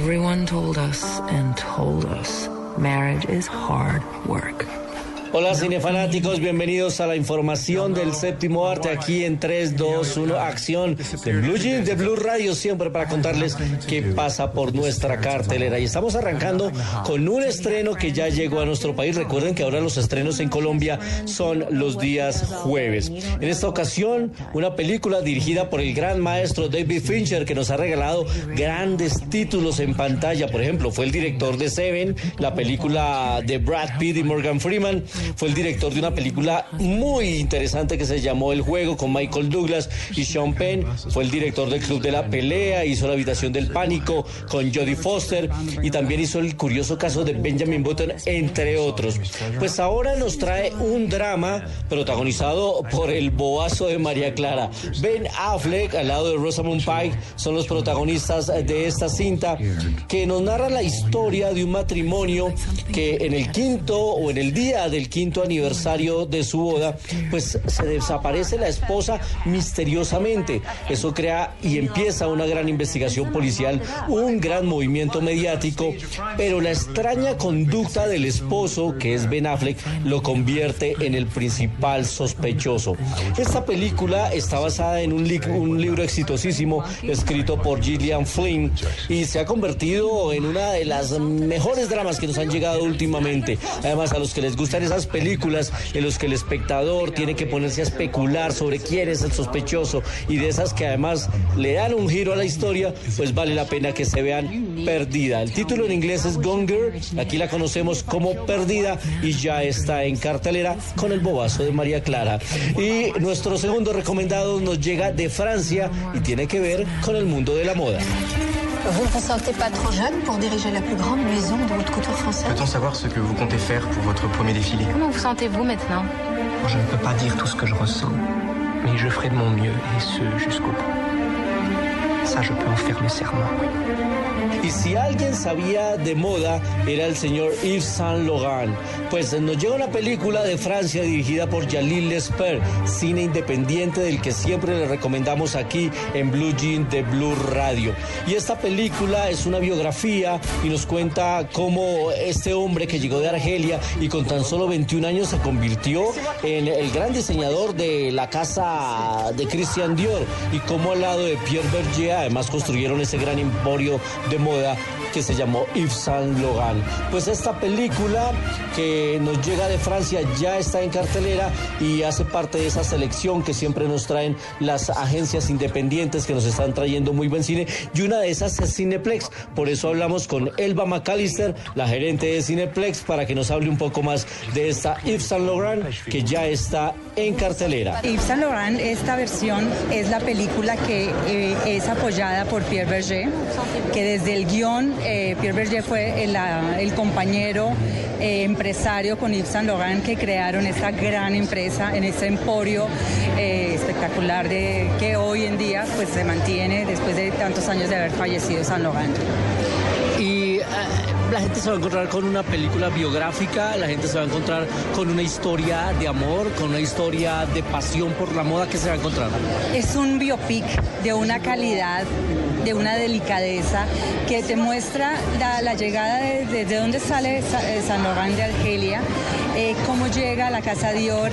Everyone told us and told us marriage is hard work. Hola cinefanáticos, bienvenidos a la información del séptimo arte aquí en 3, 2, 1, acción de Blue Jeans, de Blue Radio, siempre para contarles qué pasa por nuestra cartelera. Y estamos arrancando con un estreno que ya llegó a nuestro país. Recuerden que ahora los estrenos en Colombia son los días jueves. En esta ocasión, una película dirigida por el gran maestro David Fincher que nos ha regalado grandes títulos en pantalla. Por ejemplo, fue el director de Seven, la película de Brad Pitt y Morgan Freeman fue el director de una película muy interesante que se llamó El Juego con Michael Douglas y Sean Penn. Fue el director del Club de la Pelea, hizo La Habitación del Pánico con Jodie Foster y también hizo el curioso caso de Benjamin Button, entre otros. Pues ahora nos trae un drama protagonizado por el boazo de María Clara. Ben Affleck, al lado de Rosamund Pike, son los protagonistas de esta cinta que nos narra la historia de un matrimonio que en el quinto o en el día del quinto aniversario de su boda, pues se desaparece la esposa misteriosamente. Eso crea y empieza una gran investigación policial, un gran movimiento mediático, pero la extraña conducta del esposo, que es Ben Affleck, lo convierte en el principal sospechoso. Esta película está basada en un, li un libro exitosísimo escrito por Gillian Flynn y se ha convertido en una de las mejores dramas que nos han llegado últimamente. Además, a los que les gustan esas películas en los que el espectador tiene que ponerse a especular sobre quién es el sospechoso y de esas que además le dan un giro a la historia, pues vale la pena que se vean Perdida. El título en inglés es Gonger, aquí la conocemos como Perdida y ya está en cartelera con el bobazo de María Clara. Y nuestro segundo recomendado nos llega de Francia y tiene que ver con el mundo de la moda. Vous ne vous sentez pas trop jeune pour diriger la plus grande maison de haute couture française? Peut-on savoir ce que vous comptez faire pour votre premier défilé? Comment vous sentez-vous maintenant? Je ne peux pas dire tout ce que je ressens, mais je ferai de mon mieux et ce jusqu'au bout. Ça, je peux en faire. Y si alguien sabía de moda, era el señor Yves Saint Laurent. Pues nos llega una película de Francia dirigida por Jalil Lesper, cine independiente del que siempre le recomendamos aquí en Blue Jean de Blue Radio. Y esta película es una biografía y nos cuenta cómo este hombre que llegó de Argelia y con tan solo 21 años se convirtió en el gran diseñador de la casa de Christian Dior y cómo al lado de Pierre Berger además construyeron ese gran emporio de moda que se llamó Yves Saint Laurent. Pues esta película que nos llega de Francia ya está en cartelera y hace parte de esa selección que siempre nos traen las agencias independientes que nos están trayendo muy buen cine y una de esas es Cineplex. Por eso hablamos con Elba McAllister, la gerente de Cineplex, para que nos hable un poco más de esta Yves Saint Laurent que ya está en cartelera. Yves Saint Laurent, esta versión es la película que eh, es apoyada por Pierre Berger, que desde el guion eh, Pierre Berger fue el, el compañero eh, empresario con Yves Saint Laurent que crearon esta gran empresa en este emporio eh, espectacular de que hoy en día pues se mantiene después de tantos años de haber fallecido Saint Laurent. La gente se va a encontrar con una película biográfica, la gente se va a encontrar con una historia de amor, con una historia de pasión por la moda que se va a encontrar. Es un biopic de una calidad, de una delicadeza que te muestra la, llegada de, de, dónde sale San Laurent de Argelia, eh, cómo llega a la casa Dior,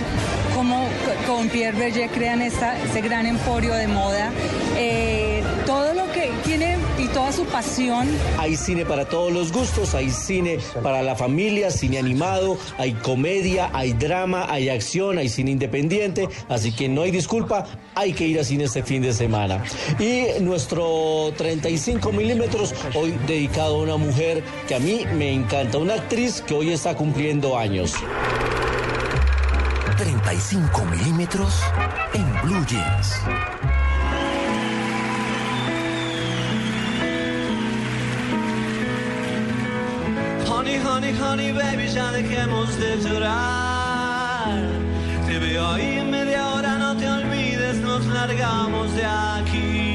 cómo con Pierre Berger crean esta, este gran emporio de moda. Eh, todo lo que tiene y toda su pasión. Hay cine para todos los gustos, hay cine para la familia, cine animado, hay comedia, hay drama, hay acción, hay cine independiente, así que no hay disculpa, hay que ir a cine este fin de semana. Y nuestro 35 milímetros, hoy dedicado a una mujer que a mí me encanta, una actriz que hoy está cumpliendo años. 35 milímetros en Blue Jeans. Honey, honey, baby, ya dejemos de llorar. Te veo ahí en media hora, no te olvides, nos largamos de aquí.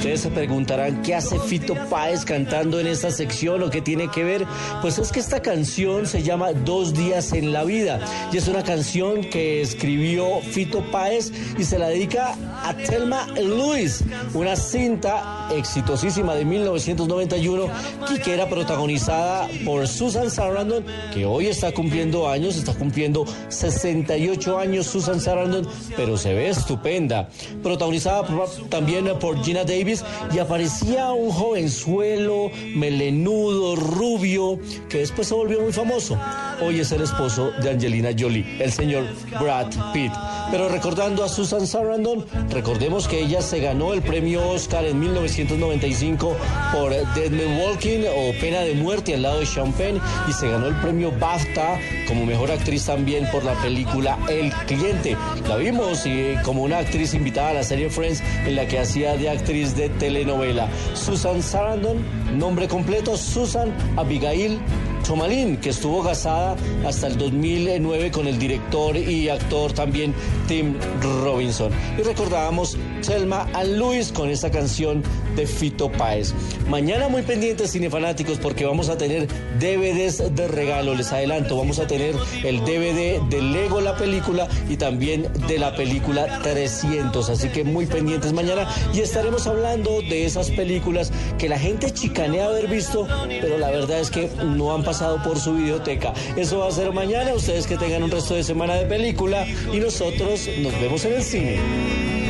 Ustedes se preguntarán qué hace Fito Páez cantando en esta sección o qué tiene que ver. Pues es que esta canción se llama Dos días en la vida y es una canción que escribió Fito Páez y se la dedica a Thelma Lewis, una cinta exitosísima de 1991 y que era protagonizada por Susan Sarandon, que hoy está cumpliendo años, está cumpliendo 68 años Susan Sarandon, pero se ve estupenda. Protagonizada también por Gina Davis y aparecía un jovenzuelo, melenudo, rubio, que después se volvió muy famoso. Hoy es el esposo de Angelina Jolie, el señor Brad Pitt. Pero recordando a Susan Sarandon, recordemos que ella se ganó el premio Oscar en 1995 por Dead Man Walking o Pena de Muerte al lado de Penn y se ganó el premio BAFTA como mejor actriz también por la película El Cliente. La vimos eh, como una actriz invitada a la serie Friends en la que hacía de actriz de telenovela. Susan Sarandon, nombre completo, Susan Abigail Tomalin, que estuvo casada hasta el 2009 con el director y actor también Tim Robinson. Y recordábamos Selma and Luis con esta canción de Fito Páez. Mañana muy pendientes cinefanáticos porque vamos a tener DVDs de regalo, les adelanto, vamos a tener el DVD de Lego la película y también de la película 300, así que muy pendientes mañana y estaremos hablando de esas películas que la gente chicanea haber visto, pero la verdad es que no han por su videoteca. Eso va a ser mañana, ustedes que tengan un resto de semana de película y nosotros nos vemos en el cine.